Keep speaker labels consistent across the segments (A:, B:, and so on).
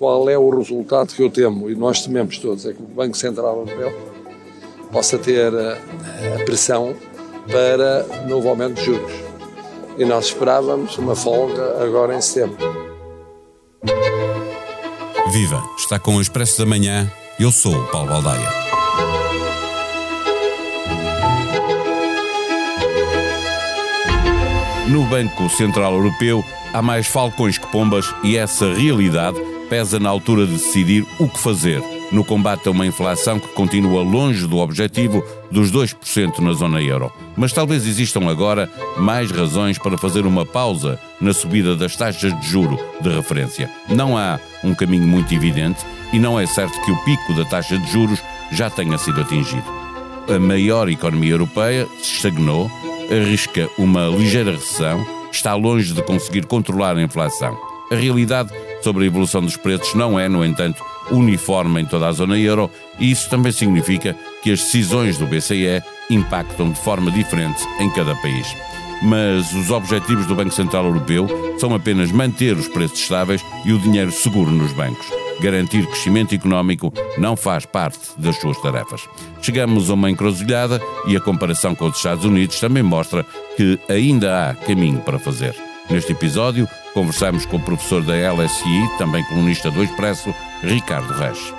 A: qual é o resultado que eu temo, e nós tememos todos, é que o Banco Central Europeu possa ter a, a pressão para novo aumento de juros. E nós esperávamos uma folga agora em setembro.
B: Viva! Está com o Expresso da Manhã. Eu sou o Paulo Baldaia. No Banco Central Europeu há mais falcões que pombas e essa realidade pesa na altura de decidir o que fazer no combate a uma inflação que continua longe do objetivo dos 2% na zona euro. Mas talvez existam agora mais razões para fazer uma pausa na subida das taxas de juro de referência. Não há um caminho muito evidente e não é certo que o pico da taxa de juros já tenha sido atingido. A maior economia europeia se estagnou arrisca uma ligeira recessão, está longe de conseguir controlar a inflação. A realidade sobre a evolução dos preços não é, no entanto, uniforme em toda a zona euro e isso também significa que as decisões do BCE impactam de forma diferente em cada país. Mas os objetivos do Banco Central Europeu são apenas manter os preços estáveis e o dinheiro seguro nos bancos garantir crescimento económico não faz parte das suas tarefas. Chegamos a uma encruzilhada e a comparação com os Estados Unidos também mostra que ainda há caminho para fazer. Neste episódio, conversamos com o professor da LSI, também colunista do Expresso, Ricardo Reis.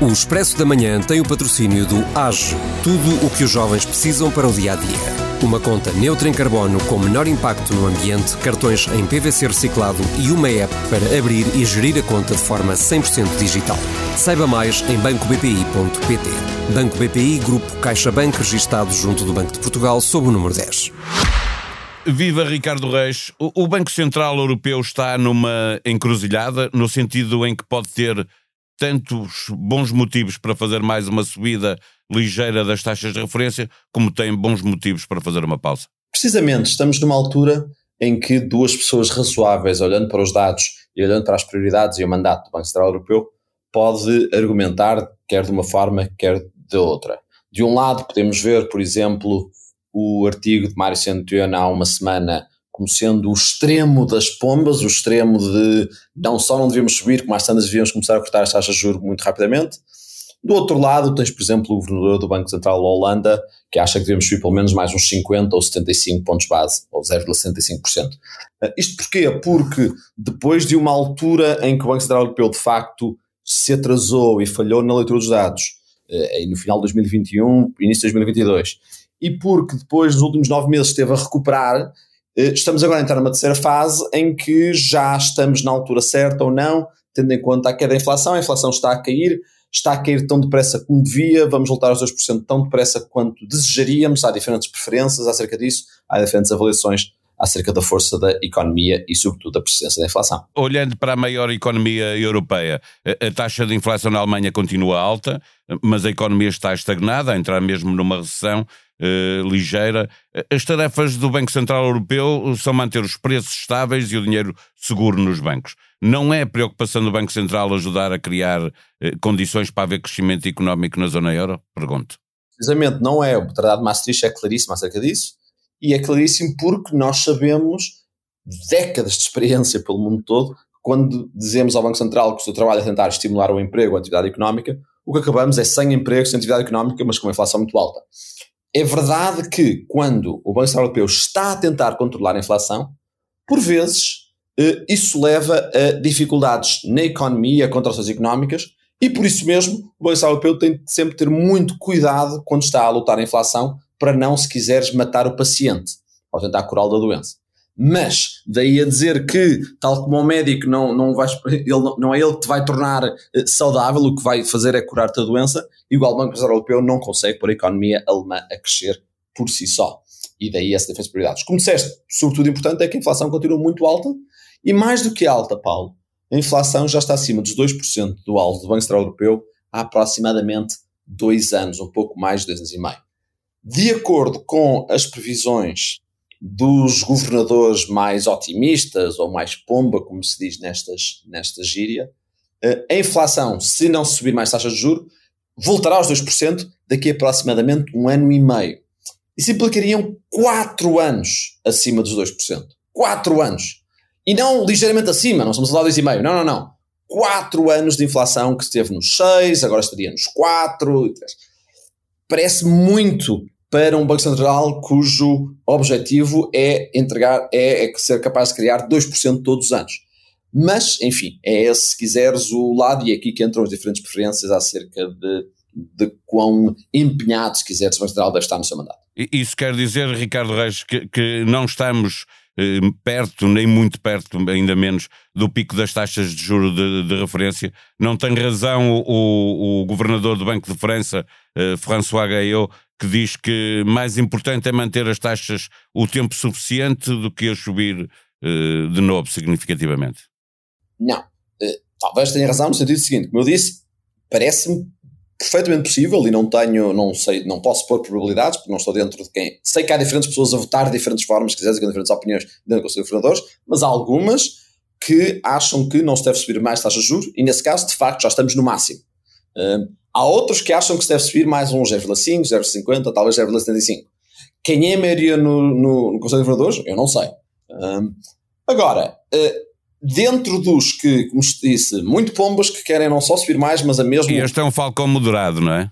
C: O Expresso da Manhã tem o patrocínio do AGE, tudo o que os jovens precisam para o dia a dia. Uma conta neutra em carbono com menor impacto no ambiente, cartões em PVC reciclado e uma app para abrir e gerir a conta de forma 100% digital. Saiba mais em bancobpi.pt. Banco BPI, Grupo CaixaBank, registado junto do Banco de Portugal, sob o número 10.
B: Viva Ricardo Reis. O Banco Central Europeu está numa encruzilhada, no sentido em que pode ter tantos bons motivos para fazer mais uma subida ligeira das taxas de referência, como tem bons motivos para fazer uma pausa.
D: Precisamente, estamos numa altura em que duas pessoas razoáveis, olhando para os dados e olhando para as prioridades e o mandato do Banco Central Europeu, pode argumentar quer de uma forma, quer de outra. De um lado, podemos ver, por exemplo, o artigo de Mário Centurion há uma semana como sendo o extremo das pombas, o extremo de não só não devíamos subir, como as tantas devíamos começar a cortar as taxas de juros muito rapidamente. Do outro lado, tens, por exemplo, o governador do Banco Central da Holanda, que acha que devemos subir pelo menos mais uns 50 ou 75 pontos base, ou 0,75%. Uh, isto porquê? Porque depois de uma altura em que o Banco Central Europeu, de facto, se atrasou e falhou na leitura dos dados, uh, no final de 2021, início de 2022, e porque depois, nos últimos nove meses, esteve a recuperar, eh, estamos agora a entrar numa terceira fase em que já estamos na altura certa ou não, tendo em conta a queda da inflação, a inflação está a cair, está a cair tão depressa como devia, vamos voltar aos 2% tão depressa quanto desejaríamos, há diferentes preferências acerca disso, há diferentes avaliações acerca da força da economia e, sobretudo, da persistência da inflação.
B: Olhando para a maior economia europeia, a taxa de inflação na Alemanha continua alta, mas a economia está estagnada, a entrar mesmo numa recessão uh, ligeira. As tarefas do Banco Central Europeu são manter os preços estáveis e o dinheiro seguro nos bancos. Não é preocupação do Banco Central ajudar a criar uh, condições para haver crescimento económico na zona euro? Pergunto.
D: Precisamente, não é. O Tratado de Maastricht é claríssimo acerca disso. E é claríssimo porque nós sabemos, décadas de experiência pelo mundo todo, quando dizemos ao Banco Central que o seu trabalho é tentar estimular o emprego, a atividade económica, o que acabamos é sem emprego, sem atividade económica, mas com uma inflação muito alta. É verdade que quando o Banco Central Europeu está a tentar controlar a inflação, por vezes eh, isso leva a dificuldades na economia, contrações económicas, e por isso mesmo o Banco Central Europeu tem de sempre ter muito cuidado quando está a lutar a inflação para não, se quiseres, matar o paciente ao tentar curá-lo da doença. Mas, daí a dizer que, tal como o médico, não, não, vais, ele, não é ele que te vai tornar eh, saudável, o que vai fazer é curar-te a doença, igual o Banco Central Europeu não consegue pôr a economia alemã a crescer por si só. E daí essa defesa de prioridades. Como disseste, sobretudo importante é que a inflação continua muito alta, e mais do que alta, Paulo, a inflação já está acima dos 2% do alvo do Banco Central Europeu há aproximadamente dois anos, um pouco mais de dois anos e meio. De acordo com as previsões dos governadores mais otimistas ou mais pomba, como se diz nestas, nesta gíria, eh, a inflação, se não subir mais taxas de juros, voltará aos 2% daqui a aproximadamente um ano e meio. Isso implicariam 4 anos acima dos 2%. 4 anos. E não ligeiramente acima, não estamos a falar de 2,5, não, não, não. 4 anos de inflação que esteve nos 6, agora estaria nos 4. Parece muito para um Banco Central cujo objetivo é entregar, é, é ser capaz de criar 2% todos os anos. Mas, enfim, é esse, se quiseres, o lado, e é aqui que entram as diferentes preferências acerca de, de quão empenhado, se quiseres, o Banco Central deve estar no seu mandato.
B: Isso quer dizer, Ricardo Reis, que, que não estamos perto, nem muito perto, ainda menos, do pico das taxas de juro de, de referência. Não tem razão o, o, governador do Banco de França, eh, François Gaillot, que diz que mais importante é manter as taxas o tempo suficiente do que a subir eh, de novo significativamente.
D: Não. Uh, talvez tenha razão no sentido seguinte, como eu disse, parece-me perfeitamente possível e não tenho, não sei, não posso pôr probabilidades porque não estou dentro de quem. Sei que há diferentes pessoas a votar de diferentes formas, se quiseres, com diferentes opiniões dentro do Conselho de Governadores, mas há algumas que acham que não se deve subir mais taxas de juros e nesse caso, de facto, já estamos no máximo. Uh, há outros que acham que se deve subir mais um 0,5, 0,50, talvez 0,75. Quem é a maioria no, no, no Conselho de Governadores? Eu não sei. Uh, agora, uh, dentro dos que, como disse, muito pombas que querem não só subir mais, mas a mesma.
B: E este é um falcão moderado, não é?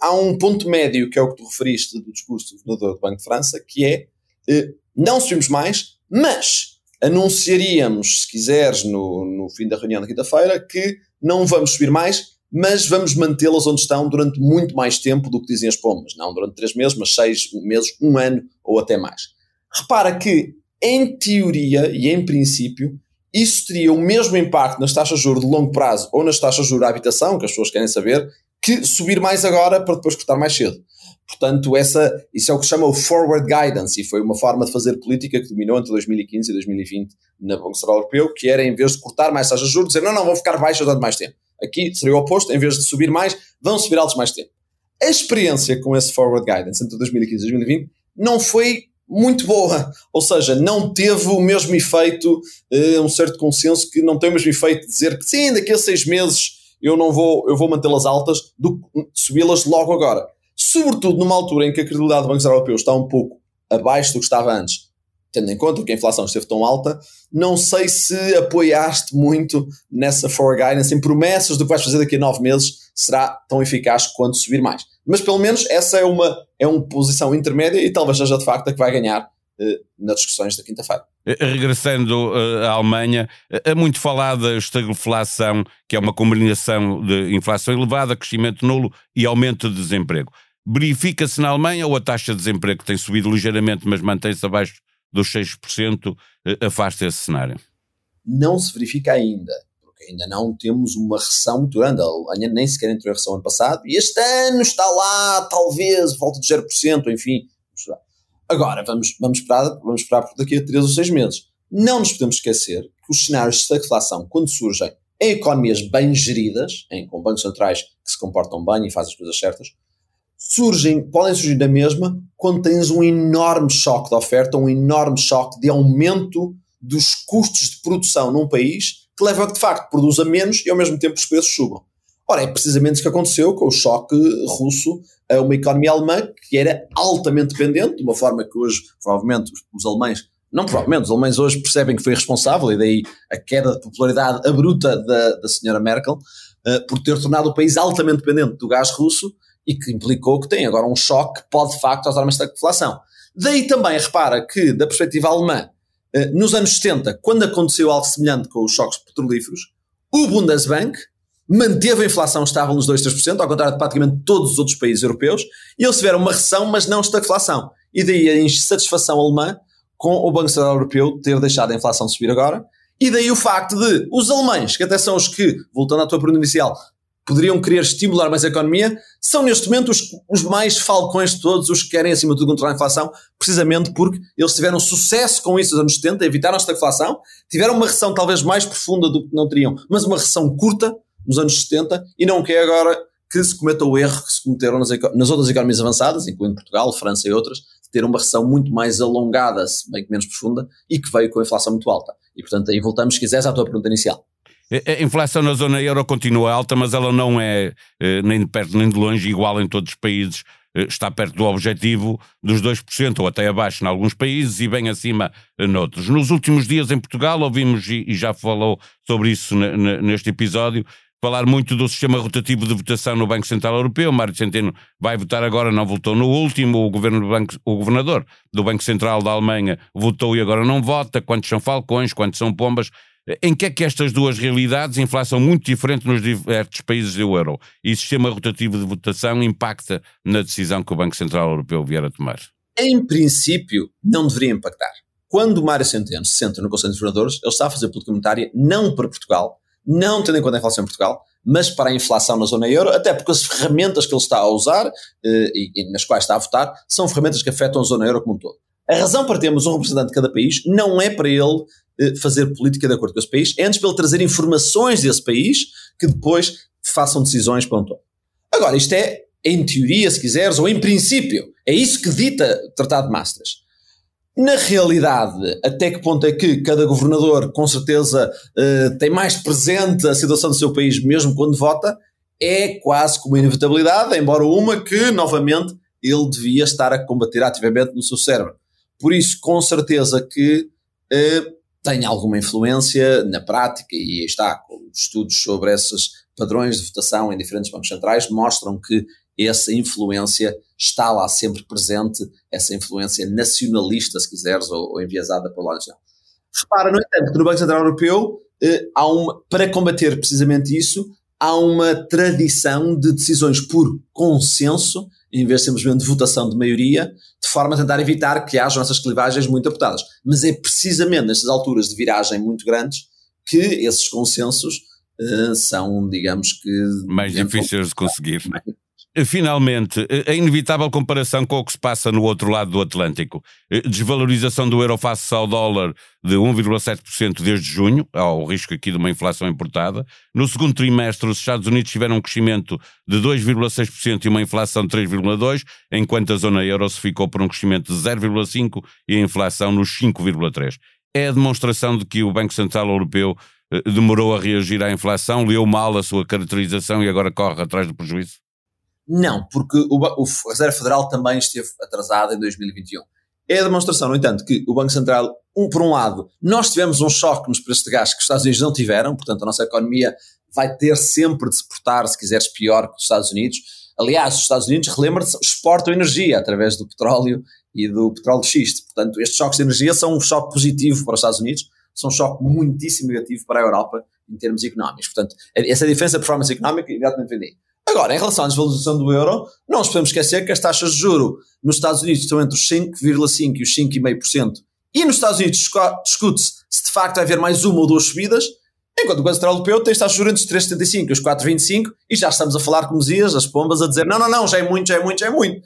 D: Há um ponto médio, que é o que tu referiste do discurso do governador do Banco de França, que é eh, não subimos mais, mas anunciaríamos, se quiseres, no, no fim da reunião da quinta-feira, que não vamos subir mais, mas vamos mantê-las onde estão durante muito mais tempo do que dizem as pombas. Não durante três meses, mas seis meses, um ano ou até mais. Repara que, em teoria e em princípio, isso teria o mesmo impacto nas taxas de juros de longo prazo ou nas taxas de juros da habitação, que as pessoas querem saber, que subir mais agora para depois cortar mais cedo. Portanto, essa, isso é o que se chama o forward guidance e foi uma forma de fazer política que dominou entre 2015 e 2020 na Banco Central Europeu, que era, em vez de cortar mais taxas de juros, dizer não, não, vão ficar baixas durante mais tempo. Aqui seria o oposto, em vez de subir mais, vão subir altos mais tempo. A experiência com esse forward guidance entre 2015 e 2020 não foi muito boa, ou seja, não teve o mesmo efeito, uh, um certo consenso que não tem o mesmo efeito de dizer que sim, daqui a seis meses eu não vou, eu vou mantê-las altas, do subi-las logo agora. Sobretudo numa altura em que a credibilidade do Banco Central Europeu está um pouco abaixo do que estava antes, tendo em conta que a inflação esteve tão alta, não sei se apoiaste muito nessa forward guidance, em promessas do que vais fazer daqui a nove meses será tão eficaz quanto subir mais. Mas pelo menos essa é uma, é uma posição intermédia e talvez seja de facto a que vai ganhar eh, nas discussões da quinta-feira.
B: Eh, regressando uh, à Alemanha, é muito falada estagflação, que é uma combinação de inflação elevada, crescimento nulo e aumento de desemprego. Verifica-se na Alemanha ou a taxa de desemprego tem subido ligeiramente, mas mantém-se abaixo dos 6%, uh, afasta esse cenário?
D: Não se verifica ainda ainda não temos uma recessão muito grande. A Alemanha nem sequer entrou em recessão ano passado e este ano está lá, talvez, volta de 0%, enfim. Agora, vamos, vamos, esperar, vamos esperar por daqui a 3 ou 6 meses. Não nos podemos esquecer que os cenários de estagflação, quando surgem em economias bem geridas, em, com bancos centrais que se comportam bem e fazem as coisas certas, surgem, podem surgir da mesma quando tens um enorme choque de oferta, um enorme choque de aumento dos custos de produção num país que leva a que de facto produza menos e ao mesmo tempo os preços subam. Ora, é precisamente isso que aconteceu com o choque russo a uma economia alemã que era altamente dependente, de uma forma que hoje, provavelmente, os, alemães, não provavelmente, os alemães hoje percebem que foi responsável, e daí a queda de popularidade abrupta da, da senhora Merkel, uh, por ter tornado o país altamente dependente do gás russo e que implicou que tem agora um choque que pode de facto causar uma estagflação. Daí também repara que, da perspectiva alemã, eh, nos anos 70, quando aconteceu algo semelhante com os choques petrolíferos, o Bundesbank manteve a inflação estável nos 2, 3%, ao contrário de praticamente todos os outros países europeus, e eles tiveram uma recessão, mas não estagflação. E daí a insatisfação alemã com o Banco Central Europeu ter deixado a inflação subir agora, e daí o facto de os alemães, que até são os que, voltando à tua pergunta inicial, poderiam querer estimular mais a economia, são neste momento os, os, mais falcões de todos, os que querem acima de tudo controlar a inflação, precisamente porque eles tiveram sucesso com isso nos anos 70, evitaram esta inflação, tiveram uma recessão talvez mais profunda do que não teriam, mas uma recessão curta nos anos 70 e não quer agora que se cometa o erro que se cometeram nas, nas outras economias avançadas, incluindo Portugal, França e outras, de ter uma recessão muito mais alongada, bem que menos profunda, e que veio com a inflação muito alta. E portanto aí voltamos, se quiseres, à tua pergunta inicial.
B: A inflação na zona euro continua alta, mas ela não é eh, nem de perto nem de longe igual em todos os países está perto do objetivo dos 2%, ou até abaixo em alguns países e bem acima noutros. Nos últimos dias em Portugal, ouvimos, e já falou sobre isso neste episódio, falar muito do sistema rotativo de votação no Banco Central Europeu. Mário Centeno vai votar agora, não votou no último. O, governo do Banco, o governador do Banco Central da Alemanha votou e agora não vota. Quantos são falcões, quantos são pombas? Em que é que estas duas realidades, inflação muito diferente nos diversos países do euro e sistema rotativo de votação, impacta na decisão que o Banco Central Europeu vier a tomar?
D: Em princípio, não deveria impactar. Quando o Mário Centeno se senta no Conselho de Governadores, ele está a fazer política monetária não para Portugal, não tendo em conta a inflação em Portugal, mas para a inflação na zona euro, até porque as ferramentas que ele está a usar eh, e, e, nas quais está a votar são ferramentas que afetam a zona euro como um todo. A razão para termos um representante de cada país não é para ele fazer política de acordo com esse país, antes ele trazer informações desse país que depois façam decisões para todo. Agora, isto é em teoria, se quiseres, ou em princípio. É isso que dita o Tratado de Maastricht. Na realidade, até que ponto é que cada governador, com certeza, uh, tem mais presente a situação do seu país, mesmo quando vota, é quase como inevitabilidade, embora uma que, novamente, ele devia estar a combater ativamente no seu cérebro. Por isso, com certeza que uh, tem alguma influência na prática, e está, os estudos sobre esses padrões de votação em diferentes bancos centrais mostram que essa influência está lá sempre presente, essa influência nacionalista, se quiseres, ou, ou enviesada pelo lado nacional. Repara, no entanto, que no Banco Central Europeu, eh, há uma, para combater precisamente isso, há uma tradição de decisões por consenso, em vez de simplesmente de votação de maioria, de forma a tentar evitar que hajam essas clivagens muito apertadas. Mas é precisamente nestas alturas de viragem muito grandes que esses consensos uh, são, digamos que.
B: Mais difíceis de conseguir. Mais, Finalmente, a inevitável comparação com o que se passa no outro lado do Atlântico. Desvalorização do euro face ao dólar de 1,7% desde junho, ao risco aqui de uma inflação importada. No segundo trimestre, os Estados Unidos tiveram um crescimento de 2,6% e uma inflação de 3,2%, enquanto a zona euro se ficou por um crescimento de 0,5% e a inflação nos 5,3%. É a demonstração de que o Banco Central Europeu eh, demorou a reagir à inflação, leu mal a sua caracterização e agora corre atrás do prejuízo?
D: Não, porque o, o Reserva Federal também esteve atrasado em 2021. É a demonstração, no entanto, que o Banco Central, um, por um lado, nós tivemos um choque nos preços de gás que os Estados Unidos não tiveram, portanto a nossa economia vai ter sempre de se portar, se quiseres, pior que os Estados Unidos. Aliás, os Estados Unidos, relembra-se, exportam energia através do petróleo e do petróleo de xisto. Portanto, estes choques de energia são um choque positivo para os Estados Unidos, são um choque muitíssimo negativo para a Europa em termos económicos. Portanto, essa diferença de performance económica, imediatamente vem Agora, em relação à desvalorização do euro, não nos podemos esquecer que as taxas de juro nos Estados Unidos estão entre os 5,5% e os 5,5%. E nos Estados Unidos discute-se se de facto vai haver mais uma ou duas subidas, enquanto o Banco Central Europeu tem taxas de juros entre os 3,75% e os 4,25% e já estamos a falar, como dizias, as pombas a dizer não, não, não, já é muito, já é muito, já é muito.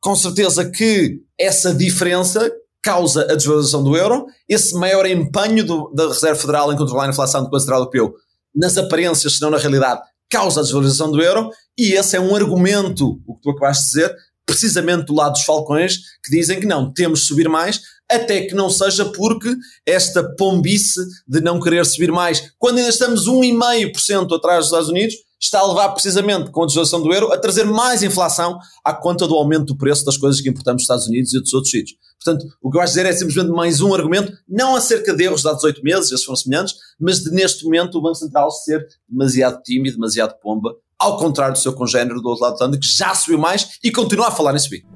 D: Com certeza que essa diferença causa a desvalorização do euro, esse maior empenho do, da Reserva Federal em controlar a inflação do Banco Central Europeu nas aparências, se não na realidade, causa a desvalorização do euro, e esse é um argumento, o que tu acabaste de dizer, precisamente do lado dos falcões, que dizem que não, temos de subir mais, até que não seja porque esta pombice de não querer subir mais, quando ainda estamos 1,5% atrás dos Estados Unidos, está a levar precisamente com a desvalorização do euro a trazer mais inflação à conta do aumento do preço das coisas que importamos dos Estados Unidos e dos outros sítios. Portanto, o que eu acho dizer é simplesmente mais um argumento, não acerca de erros de há 18 meses, esses foram semelhantes, mas de neste momento o Banco Central ser demasiado tímido, demasiado pomba, ao contrário do seu congénero do outro lado do Atlântico, que já subiu mais e continua a falar em subir.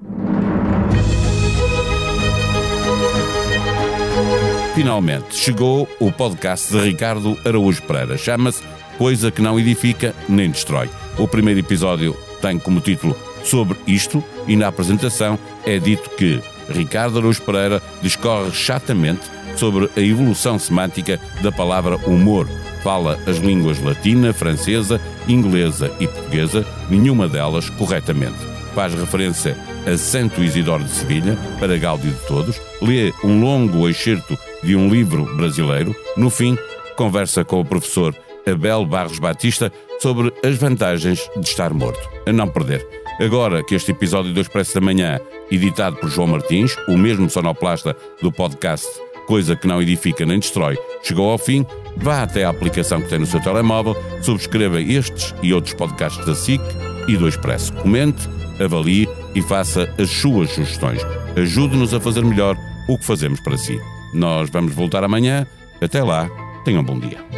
B: Finalmente chegou o podcast de Ricardo Araújo Pereira. Chama-se Coisa que não edifica nem destrói. O primeiro episódio tem como título Sobre isto e na apresentação é dito que Ricardo Araújo Pereira discorre chatamente sobre a evolução semântica da palavra humor. Fala as línguas latina, francesa, inglesa e portuguesa, nenhuma delas corretamente. Faz referência a Santo Isidoro de Sevilha, para gáudio de todos, lê um longo excerto de um livro brasileiro, no fim, conversa com o professor Abel Barros Batista sobre as vantagens de estar morto. A não perder. Agora que este episódio do Expresso da Manhã, editado por João Martins, o mesmo sonoplasta do podcast Coisa que não edifica nem destrói, chegou ao fim, vá até a aplicação que tem no seu telemóvel, subscreva estes e outros podcasts da SIC e do Expresso. Comente, avalie e faça as suas sugestões. Ajude-nos a fazer melhor o que fazemos para si. Nós vamos voltar amanhã. Até lá, tenham um bom dia.